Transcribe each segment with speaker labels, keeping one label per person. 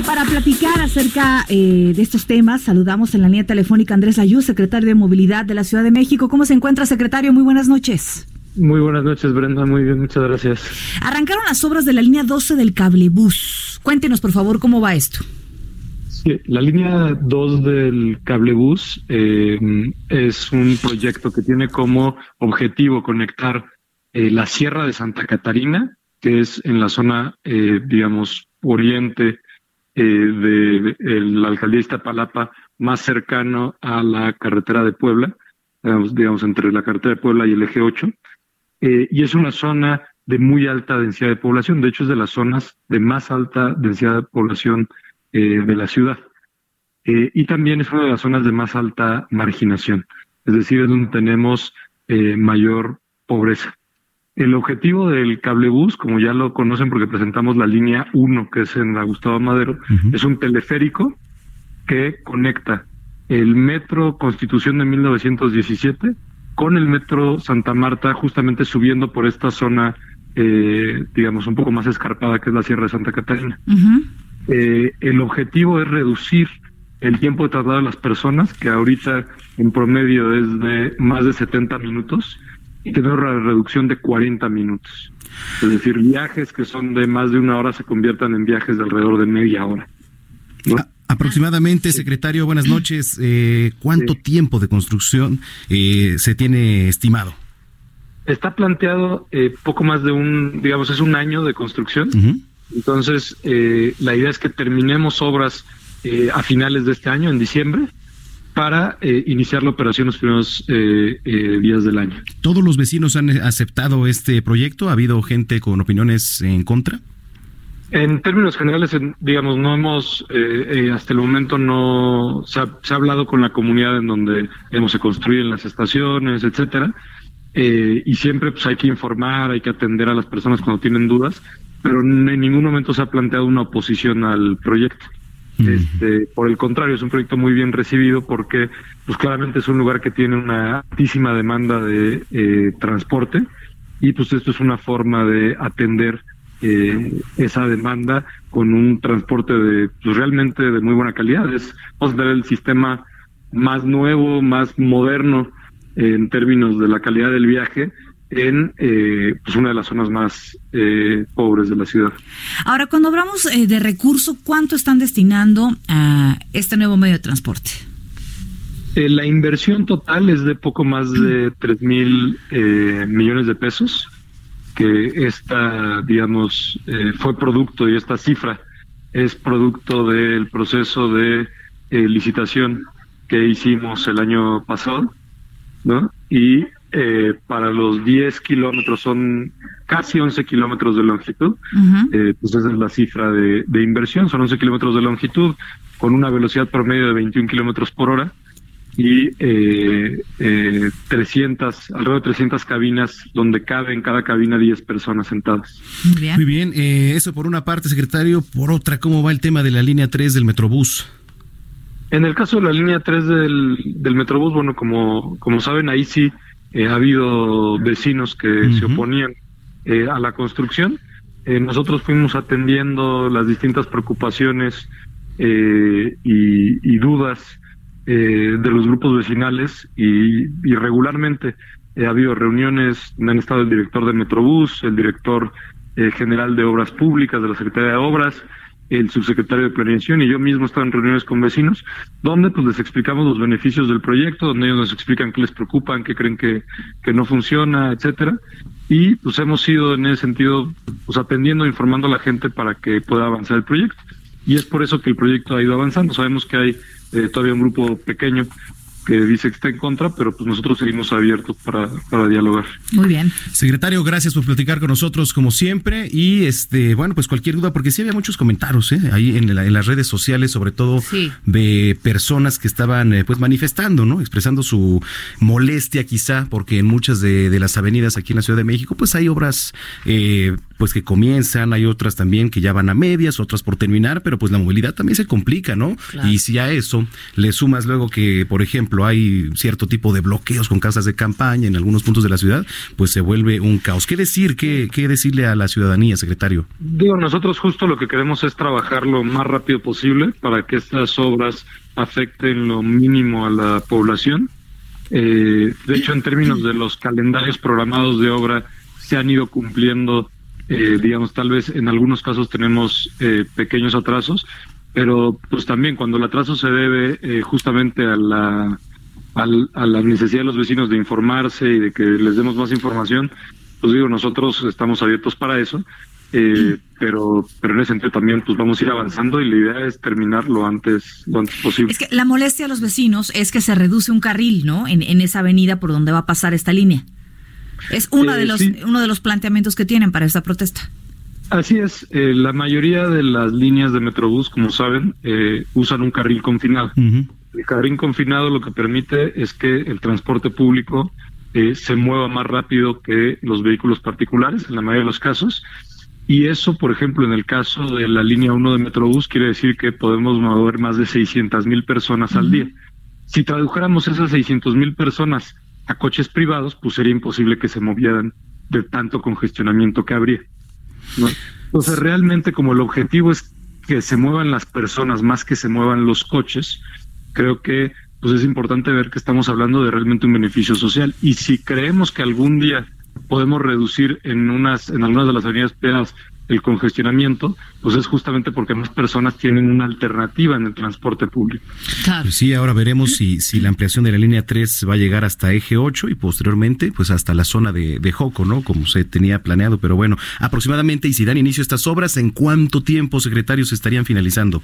Speaker 1: Y para platicar acerca eh, de estos temas, saludamos en la línea telefónica a Andrés Ayú, secretario de Movilidad de la Ciudad de México. ¿Cómo se encuentra, secretario? Muy buenas noches.
Speaker 2: Muy buenas noches, Brenda. Muy bien, muchas gracias.
Speaker 1: Arrancaron las obras de la línea 12 del cablebús. Cuéntenos, por favor, cómo va esto.
Speaker 2: Sí, la línea 2 del cablebús eh, es un proyecto que tiene como objetivo conectar eh, la Sierra de Santa Catarina, que es en la zona, eh, digamos, oriente eh, de, la de Iztapalapa, más cercano a la carretera de Puebla, digamos, entre la carretera de Puebla y el eje 8. Eh, y es una zona de muy alta densidad de población, de hecho es de las zonas de más alta densidad de población eh, de la ciudad. y también es una de las zonas de más alta marginación, es decir, es donde tenemos mayor pobreza. El objetivo del cablebús, como ya lo conocen porque presentamos la línea 1, que es en la Gustavo Madero, es un teleférico que conecta el metro Constitución de 1917 con el metro Santa Marta, justamente subiendo por esta zona, eh, digamos, un poco más escarpada, que es la Sierra de Santa Catarina. Eh, el objetivo es reducir el tiempo de traslado de las personas, que ahorita en promedio es de más de 70 minutos, y tener una reducción de 40 minutos. Es decir, viajes que son de más de una hora se conviertan en viajes de alrededor de media hora.
Speaker 3: aproximadamente, secretario, buenas noches. Eh, ¿Cuánto tiempo de construcción eh, se tiene estimado?
Speaker 2: Está planteado eh, poco más de un, digamos, es un año de construcción. Entonces, la idea es que terminemos obras a finales de este año, en diciembre, para eh, iniciar la operación los primeros eh, eh, días del año.
Speaker 3: ¿Todos los vecinos han aceptado este proyecto? ¿Ha habido gente con opiniones en contra?
Speaker 2: En términos generales, digamos, no hemos, hasta el momento no, se ha, hablado con la comunidad en donde se construyen las estaciones, etcétera, y siempre pues hay que informar, hay que atender a las personas cuando tienen dudas, pero en ningún momento se ha planteado una oposición al proyecto. Este, por el contrario, es un proyecto muy bien recibido porque, pues claramente es un lugar que tiene una altísima demanda de eh, transporte y pues esto es una forma de atender eh, esa demanda con un transporte de, pues realmente de muy buena calidad. Es, vamos a tener el sistema más nuevo, más moderno en términos de la calidad del viaje en eh, pues una de las zonas más eh, pobres de la ciudad.
Speaker 1: Ahora, cuando hablamos eh, de recursos, ¿cuánto están destinando a este nuevo medio de transporte?
Speaker 2: la inversión total es de poco más de 3 mil millones de pesos, que esta, digamos, fue producto y esta cifra es producto del proceso de licitación que hicimos el año pasado, ¿no? Y eh, para los 10 kilómetros son casi 11 kilómetros de longitud, eh, pues esa es la cifra de, inversión, son 11 kilómetros de longitud con una velocidad promedio de 21 kilómetros por hora y eh, 300, alrededor de 300 cabinas donde cabe en cada cabina 10 personas sentadas.
Speaker 3: Muy bien, Muy bien eh, eso por una parte, secretario, por otra, ¿cómo va el tema de la línea 3 del Metrobús?
Speaker 2: En el caso de la línea 3 del, del Metrobús, bueno, como, como saben, ahí sí eh, ha habido vecinos que se oponían eh, a la construcción. Eh, nosotros fuimos atendiendo las distintas preocupaciones y, dudas de los grupos vecinales y, y regularmente ha habido reuniones, han estado el director de Metrobús, el director general de Obras Públicas de la Secretaría de Obras, el subsecretario de Planeación y yo mismo estaba en reuniones con vecinos, donde pues les explicamos los beneficios del proyecto, donde ellos nos explican qué les preocupan, qué creen que, que no funciona, etcétera. Y pues hemos ido en ese sentido, pues atendiendo, informando a la gente para que pueda avanzar el proyecto. Y es por eso que el proyecto ha ido avanzando. Sabemos que hay eh, todavía un grupo pequeño que dice que está en contra, pero pues nosotros seguimos abiertos para, para dialogar.
Speaker 1: Muy bien.
Speaker 3: Secretario, gracias por platicar con nosotros como siempre y este bueno, pues cualquier duda, porque sí había muchos comentarios ¿eh? ahí en, en, las redes sociales, sobre todo de personas que estaban eh, pues manifestando, ¿no? Expresando su molestia quizá, porque en muchas de, de, las avenidas aquí en la Ciudad de México pues hay obras eh, pues que comienzan, hay otras también que ya van a medias, otras por terminar, pero pues la movilidad también se complica, ¿no? Y si a eso le sumas luego que, por ejemplo, hay cierto tipo de bloqueos con casas de campaña en algunos puntos de la ciudad, pues se vuelve un caos. ¿Qué decir, qué, qué decirle a la ciudadanía, secretario?
Speaker 2: Digo, nosotros justo lo que queremos es trabajar lo más rápido posible para que estas obras afecten lo mínimo a la población. Eh, de hecho, en términos de los calendarios programados de obra, se han ido cumpliendo eh, digamos, tal vez en algunos casos tenemos eh, pequeños atrasos, pero pues también cuando el atraso se debe eh, justamente a la, a la necesidad de los vecinos de informarse y de que les demos más información, pues digo, nosotros estamos abiertos para eso. Eh, pero pero en ese sentido también pues vamos a ir avanzando y la idea es terminar lo antes lo antes posible.
Speaker 1: Es que la molestia a los vecinos es que se reduce un carril, ¿no? En, en esa avenida por donde va a pasar esta línea. Es uno de eh, los uno de los planteamientos que tienen para esta protesta.
Speaker 2: Así es, eh, la mayoría de las líneas de Metrobús, como saben, eh, usan un carril confinado. El carril confinado lo que permite es que el transporte público se mueva más rápido que los vehículos particulares, en la mayoría de los casos. Y eso, por ejemplo, en el caso de la línea 1 de Metrobús, quiere decir que podemos mover más de 600 mil personas al día. Si tradujéramos esas 600 mil personas a coches privados, pues sería imposible que se movieran de tanto congestionamiento que habría. ¿no? Entonces, realmente como el objetivo es que se muevan las personas más que se muevan los coches, creo que pues es importante ver que estamos hablando de realmente un beneficio social y si creemos que algún día podemos reducir en unas en algunas de las avenidas peadas el congestionamiento, pues es justamente porque más personas tienen una alternativa en el transporte público.
Speaker 3: Claro. Pues sí, ahora veremos si, si la ampliación de la línea 3 va a llegar hasta eje 8 y posteriormente pues hasta la zona de, de Joco, ¿no? Como se tenía planeado, pero bueno, aproximadamente, y si dan inicio a estas obras, ¿en cuánto tiempo, secretarios, estarían finalizando?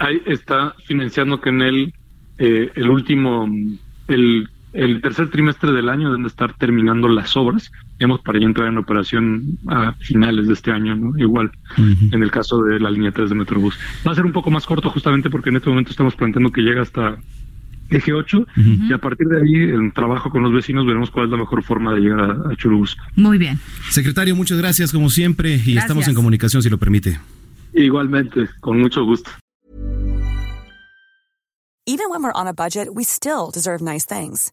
Speaker 2: Ahí está financiando que en el, eh, el último, el el tercer trimestre del año deben estar terminando las obras, digamos, para ya entrar en operación a finales de este año, ¿no? Igual, en el caso de la línea 3 de Metrobús. Va a ser un poco más corto justamente porque en este momento estamos planteando que llega hasta eje 8 y a partir de ahí, en trabajo con los vecinos, veremos cuál es la mejor forma de llegar a, a Churubusco.
Speaker 1: Muy bien.
Speaker 3: Secretario, muchas gracias como siempre y estamos en comunicación si lo permite.
Speaker 2: Igualmente, con mucho gusto.
Speaker 4: Even when we're on a budget, we still deserve nice things.